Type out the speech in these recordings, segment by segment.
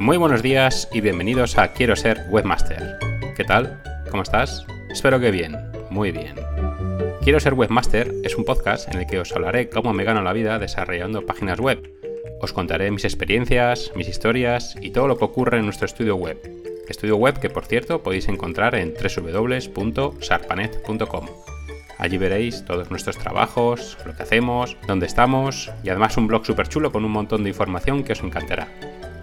Muy buenos días y bienvenidos a Quiero ser webmaster. ¿Qué tal? ¿Cómo estás? Espero que bien, muy bien. Quiero ser webmaster es un podcast en el que os hablaré cómo me gano la vida desarrollando páginas web. Os contaré mis experiencias, mis historias y todo lo que ocurre en nuestro estudio web. Estudio web que por cierto podéis encontrar en www.sarpanet.com. Allí veréis todos nuestros trabajos, lo que hacemos, dónde estamos y además un blog súper chulo con un montón de información que os encantará.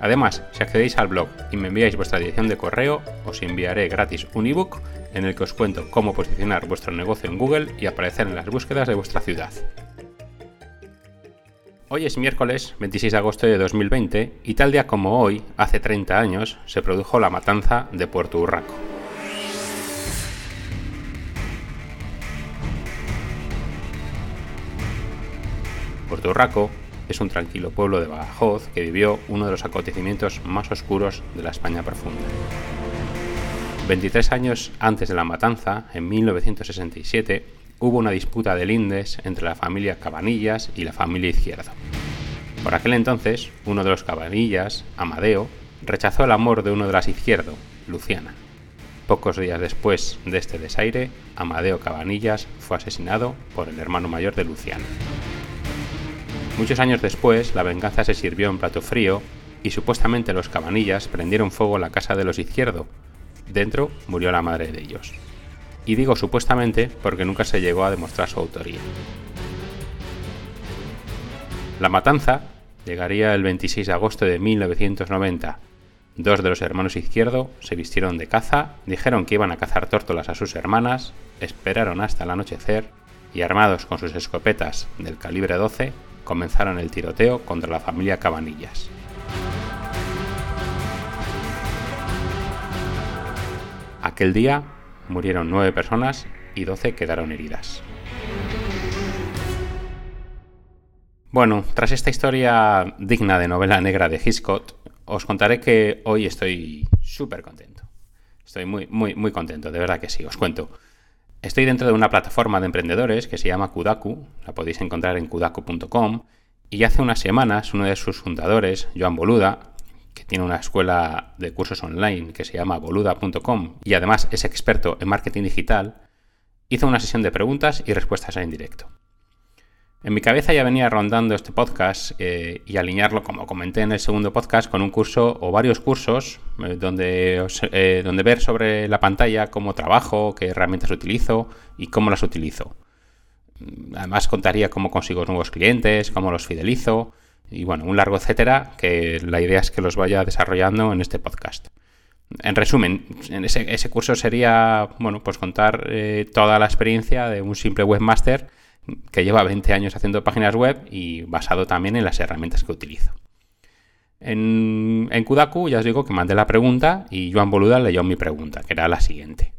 Además, si accedéis al blog y me enviáis vuestra dirección de correo, os enviaré gratis un ebook en el que os cuento cómo posicionar vuestro negocio en Google y aparecer en las búsquedas de vuestra ciudad. Hoy es miércoles 26 de agosto de 2020 y tal día como hoy, hace 30 años, se produjo la matanza de Puerto Urraco. Puerto Urraco es un tranquilo pueblo de Badajoz que vivió uno de los acontecimientos más oscuros de la España profunda. 23 años antes de la matanza, en 1967, hubo una disputa de lindes entre la familia Cabanillas y la familia Izquierdo. Por aquel entonces, uno de los Cabanillas, Amadeo, rechazó el amor de uno de las Izquierdo, Luciana. Pocos días después de este desaire, Amadeo Cabanillas fue asesinado por el hermano mayor de Luciana. Muchos años después, la venganza se sirvió en plato frío y supuestamente los cabanillas prendieron fuego en la casa de los izquierdo. Dentro murió la madre de ellos. Y digo supuestamente porque nunca se llegó a demostrar su autoría. La matanza llegaría el 26 de agosto de 1990. Dos de los hermanos izquierdo se vistieron de caza, dijeron que iban a cazar tórtolas a sus hermanas, esperaron hasta el anochecer y armados con sus escopetas del calibre 12 comenzaron el tiroteo contra la familia Cabanillas. Aquel día murieron nueve personas y doce quedaron heridas. Bueno, tras esta historia digna de novela negra de Hitchcock, os contaré que hoy estoy súper contento. Estoy muy, muy, muy contento, de verdad que sí, os cuento. Estoy dentro de una plataforma de emprendedores que se llama Kudaku, la podéis encontrar en kudaku.com, y hace unas semanas uno de sus fundadores, Joan Boluda, que tiene una escuela de cursos online que se llama boluda.com y además es experto en marketing digital, hizo una sesión de preguntas y respuestas en directo. En mi cabeza ya venía rondando este podcast eh, y alinearlo, como comenté en el segundo podcast, con un curso o varios cursos eh, donde, eh, donde ver sobre la pantalla cómo trabajo, qué herramientas utilizo y cómo las utilizo. Además contaría cómo consigo nuevos clientes, cómo los fidelizo y bueno, un largo etcétera que la idea es que los vaya desarrollando en este podcast. En resumen, en ese, curso sería, bueno, pues contar toda la experiencia de un simple webmaster que lleva 20 años haciendo páginas web y basado también en las herramientas que utilizo. En, en Kudaku ya os digo que mandé la pregunta y Joan Boluda leyó mi pregunta, que era la siguiente.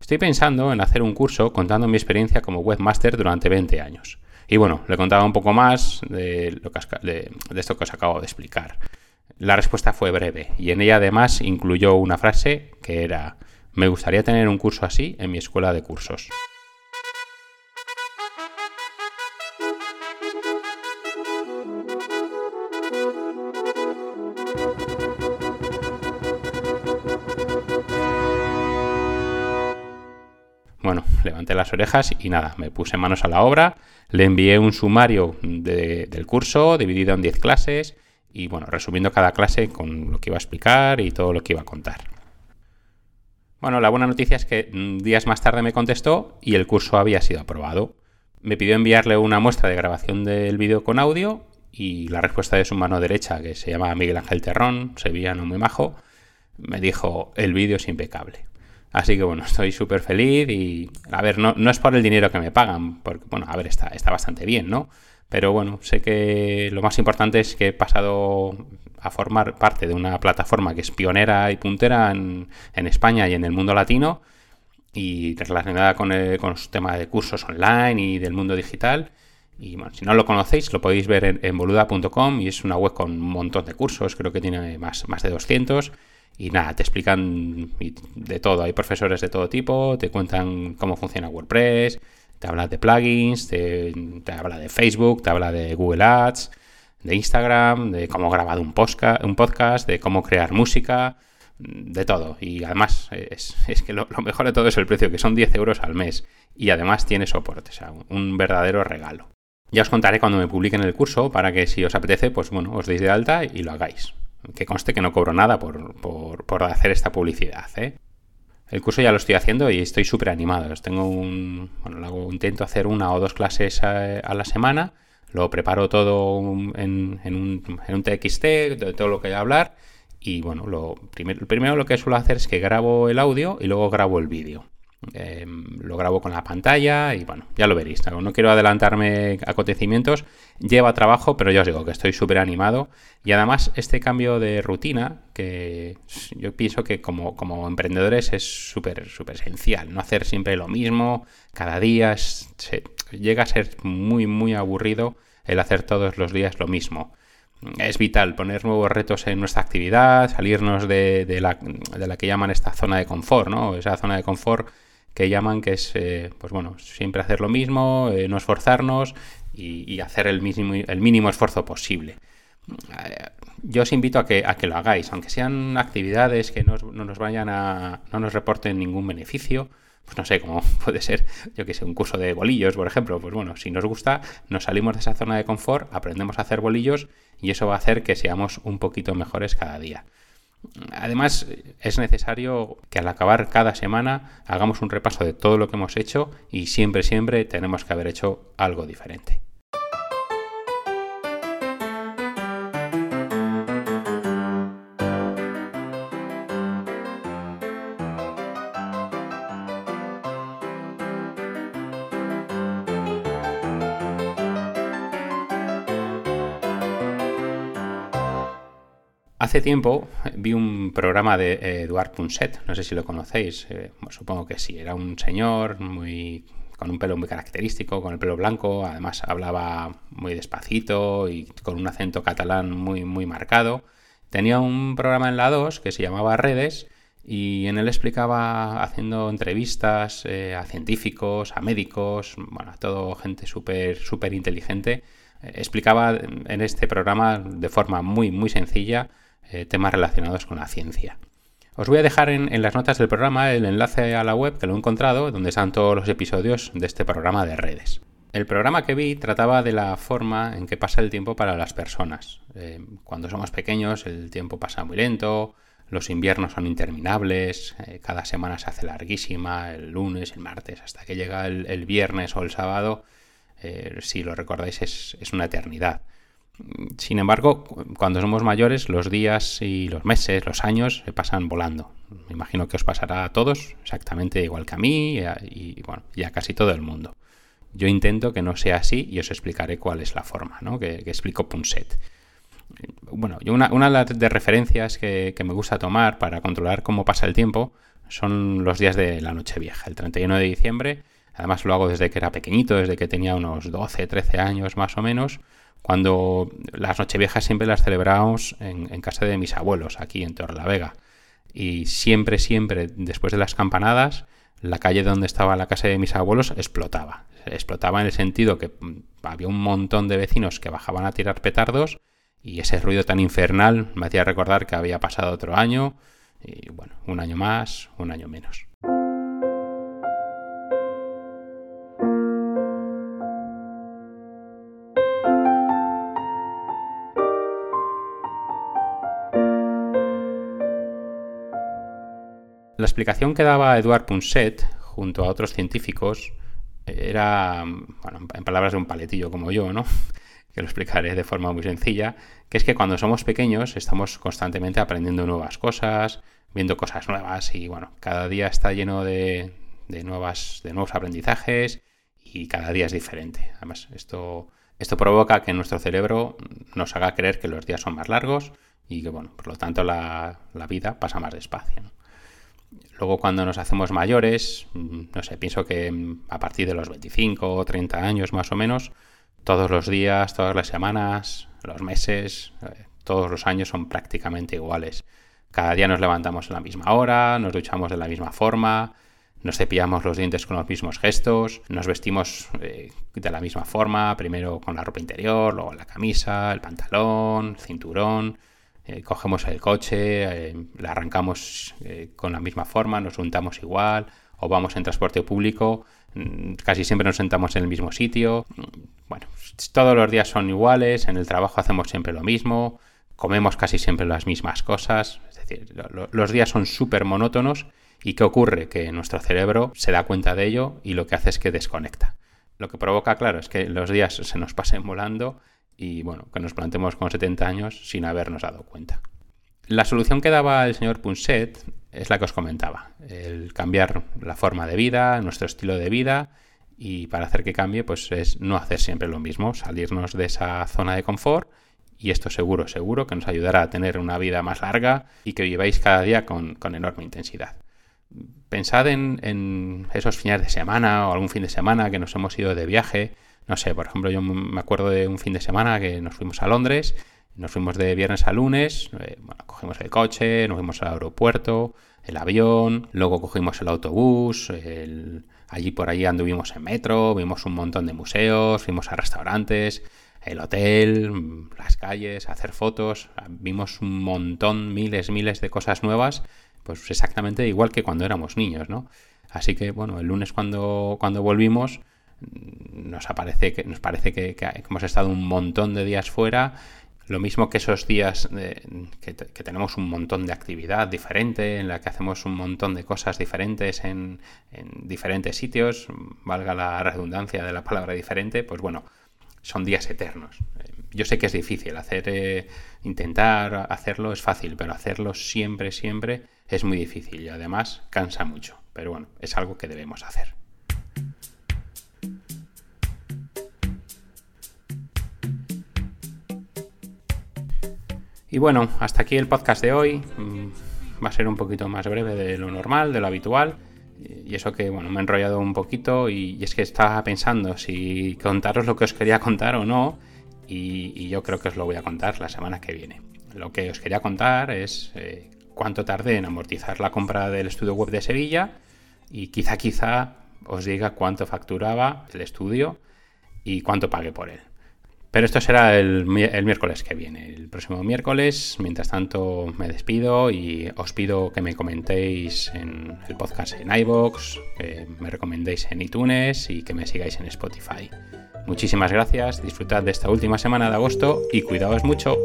Estoy pensando en hacer un curso contando mi experiencia como webmaster durante 20 años. Y bueno, le contaba un poco más de, lo que, de, de esto que os acabo de explicar. La respuesta fue breve y en ella además incluyó una frase que era, me gustaría tener un curso así en mi escuela de cursos. Levanté las orejas y nada, me puse manos a la obra, le envié un sumario del curso dividido en 10 clases y bueno, resumiendo cada clase con lo que iba a explicar y todo lo que iba a contar. Bueno, la buena noticia es que mm, días más tarde me contestó y el curso había sido aprobado. Me pidió enviarle una muestra de grabación del vídeo con audio y la respuesta de su mano derecha, que se llama Miguel Ángel Terrón, sevillano muy majo, me dijo, el vídeo es impecable. Así que bueno, estoy súper feliz y, a ver, no, no, es por el dinero que me pagan, porque, bueno, a ver, está, está bastante bien, ¿no? Pero bueno, sé que lo más importante es que he pasado a formar parte de una plataforma que es pionera y puntera en, en España y en el mundo latino y relacionada con, el, con los temas de cursos online y del mundo digital. Y bueno, si no lo conocéis, lo podéis ver en, en boluda.com y es una web con un montón de cursos, creo que tiene más, más de 200 y nada, te explican de todo. Hay profesores de todo tipo, te cuentan cómo funciona WordPress, te habla de plugins, te, habla de Facebook, te habla de Google Ads, de Instagram, de cómo grabar un, un podcast, de cómo crear música, de todo. Y además es, que lo, mejor de todo es el precio, que son 10 euros al mes. Y además tiene soporte, o sea, un verdadero regalo. Ya os contaré cuando me publiquen el curso para que si os apetece, pues bueno, os deis de alta y lo hagáis. Que conste que no cobro nada por, por, hacer esta publicidad. ¿eh? El curso ya lo estoy haciendo y estoy súper animado. Tengo un, bueno, hago, intento hacer una o dos clases a, la semana. Lo preparo todo en, en, un, en un TXT, de todo lo que voy a hablar. Y bueno, lo primero, primero lo que suelo hacer es que grabo el audio y luego grabo el vídeo. Em, lo grabo con la pantalla y bueno, ya lo veréis. No quiero adelantarme acontecimientos, lleva trabajo, pero ya os digo que estoy súper animado. Y además este cambio de rutina, que yo pienso que como, como emprendedores es súper, súper esencial, no hacer siempre lo mismo, cada día llega a ser muy, muy aburrido el hacer todos los días lo mismo. Es vital poner nuevos retos en nuestra actividad, salirnos de, de, la, de la que llaman esta zona de confort, ¿no? Esa zona de confort que llaman que es, eh, pues bueno, siempre hacer lo mismo, eh, no esforzarnos y, hacer el mínimo, el mínimo esfuerzo posible. Eh, yo os invito a que, a que lo hagáis, aunque sean actividades que no, nos vayan a, no nos reporten ningún beneficio, pues no sé, cómo puede ser, yo que sé, un curso de bolillos, por ejemplo, pues bueno, si nos gusta, nos salimos de esa zona de confort, aprendemos a hacer bolillos y eso va a hacer que seamos un poquito mejores cada día. Además, es necesario que al acabar cada semana hagamos un repaso de todo lo que hemos hecho y siempre, siempre tenemos que haber hecho algo diferente. Hace tiempo vi un programa de eh, Eduard Punset, no sé si lo conocéis, eh, supongo que sí, era un señor muy con un pelo muy característico, con el pelo blanco, además hablaba muy despacito y con un acento catalán muy, muy marcado. Tenía un programa en la 2 que se llamaba Redes y en él explicaba haciendo entrevistas eh, a científicos, a médicos, bueno, a todo gente súper súper inteligente. explicaba en este programa de forma muy, muy sencilla eh, temas relacionados con la ciencia. Os voy a dejar en, las notas del programa el enlace a la web que lo he encontrado, donde están todos los episodios de este programa de redes. El programa que vi trataba de la forma en que pasa el tiempo para las personas. Eh, cuando somos pequeños el tiempo pasa muy lento, los inviernos son interminables, eh, cada semana se hace larguísima, el lunes, el martes, hasta que llega el, viernes o el sábado, si lo recordáis es una eternidad. Sin embargo, cuando somos mayores, los días y los meses, los años se pasan volando. Me imagino que os pasará a todos exactamente igual que a mí y, a, bueno, casi todo el mundo. Yo intento que no sea así y os explicaré cuál es la forma ¿no? que, explico Punset. Bueno, una, de referencias que, que, me gusta tomar para controlar cómo pasa el tiempo son los días de la Nochevieja, el 31 de diciembre. Además lo hago desde que era pequeñito, desde que tenía unos 12, 13 años más o menos cuando las Nocheviejas siempre las celebramos en, casa de mis abuelos, aquí en Torlavega. Y siempre, siempre, después de las campanadas, la calle donde estaba la casa de mis abuelos explotaba. Explotaba en el sentido que mm, había un montón de vecinos que bajaban a tirar petardos y ese ruido tan infernal me hacía recordar que había pasado otro año y bueno, un año más, un año menos. Explicación que daba Eduard Punset junto a otros científicos era, bueno, en palabras de un paletillo como yo, ¿no? que lo explicaré de forma muy sencilla, que es que cuando somos pequeños estamos constantemente aprendiendo nuevas cosas, viendo cosas nuevas y bueno, cada día está lleno de, nuevas, de nuevos aprendizajes y cada día es diferente. Además, esto, esto provoca que nuestro cerebro nos haga creer que los días son más largos y que, bueno, por lo tanto la, la vida pasa más despacio. Luego cuando nos hacemos mayores, mm, no sé, pienso que mm, a partir de los 25 o 30 años más o menos, todos los días, todas las semanas, los meses, eh, todos los años son prácticamente iguales. Cada día nos levantamos a la misma hora, nos duchamos de la misma forma, nos cepillamos los dientes con los mismos gestos, nos vestimos eh, de la misma forma, primero con la ropa interior, luego la camisa, el pantalón, el cinturón, eh, cogemos el coche, eh, la arrancamos con la misma forma, nos juntamos igual, o vamos en transporte público, mm, casi siempre nos sentamos en el mismo sitio. Bueno, todos los días son iguales, en el trabajo hacemos siempre lo mismo, comemos casi siempre las mismas cosas, es decir, los días son súper monótonos ¿Y qué ocurre? Que nuestro cerebro se da cuenta de ello y lo que hace es que desconecta. Lo que provoca, claro, es que los días se nos pasen volando y bueno, que nos plantemos con 70 años sin habernos dado cuenta. La solución que daba el señor Punset es la que os comentaba, el cambiar la forma de vida, nuestro estilo de vida y para hacer que cambie pues es no hacer siempre lo mismo, salirnos de esa zona de confort y esto seguro, seguro que nos ayudará a tener una vida más larga y que viváis cada día con, con enorme intensidad pensad en, esos fines de semana o algún fin de semana que nos hemos ido de viaje. No sé, por ejemplo, yo me acuerdo de un fin de semana que nos fuimos a Londres, nos fuimos de viernes a lunes, eh, cogimos el coche, nos fuimos al aeropuerto, el avión, luego cogimos el autobús, allí por allí anduvimos en metro, vimos un montón de museos, fuimos a restaurantes, el hotel, las calles, hacer fotos, vimos un montón, miles, miles de cosas nuevas pues exactamente igual que cuando éramos niños, ¿no? Así que, bueno, el lunes cuando, cuando volvimos nos, aparece que, nos parece que, hemos estado un montón de días fuera, lo mismo que esos días que, tenemos un montón de actividad diferente, en la que hacemos un montón de cosas diferentes en, diferentes sitios, valga la redundancia de la palabra diferente, pues bueno, son días eternos. Yo sé que es difícil hacer, eh, intentar hacerlo es fácil, pero hacerlo siempre, siempre es muy difícil y además cansa mucho. Pero bueno, es algo que debemos hacer. Y bueno, hasta aquí el podcast de hoy. Mm, va a ser un poquito más breve de lo normal, de lo habitual. Y eso que, bueno, me he enrollado un poquito y, es que estaba pensando si contaros lo que os quería contar o no. Y, yo creo que os lo voy a contar la semana que viene. Lo que os quería contar es eh, cuánto tardé en amortizar la compra del estudio web de Sevilla y quizá quizá os diga cuánto facturaba el estudio y cuánto pagué por él. Pero esto será el, miércoles que viene. El próximo miércoles, mientras tanto, me despido y os pido que me comentéis en el podcast en iBox, que me recomendéis en iTunes y que me sigáis en Spotify. Muchísimas gracias, disfrutad de esta última semana de agosto y cuidaos mucho.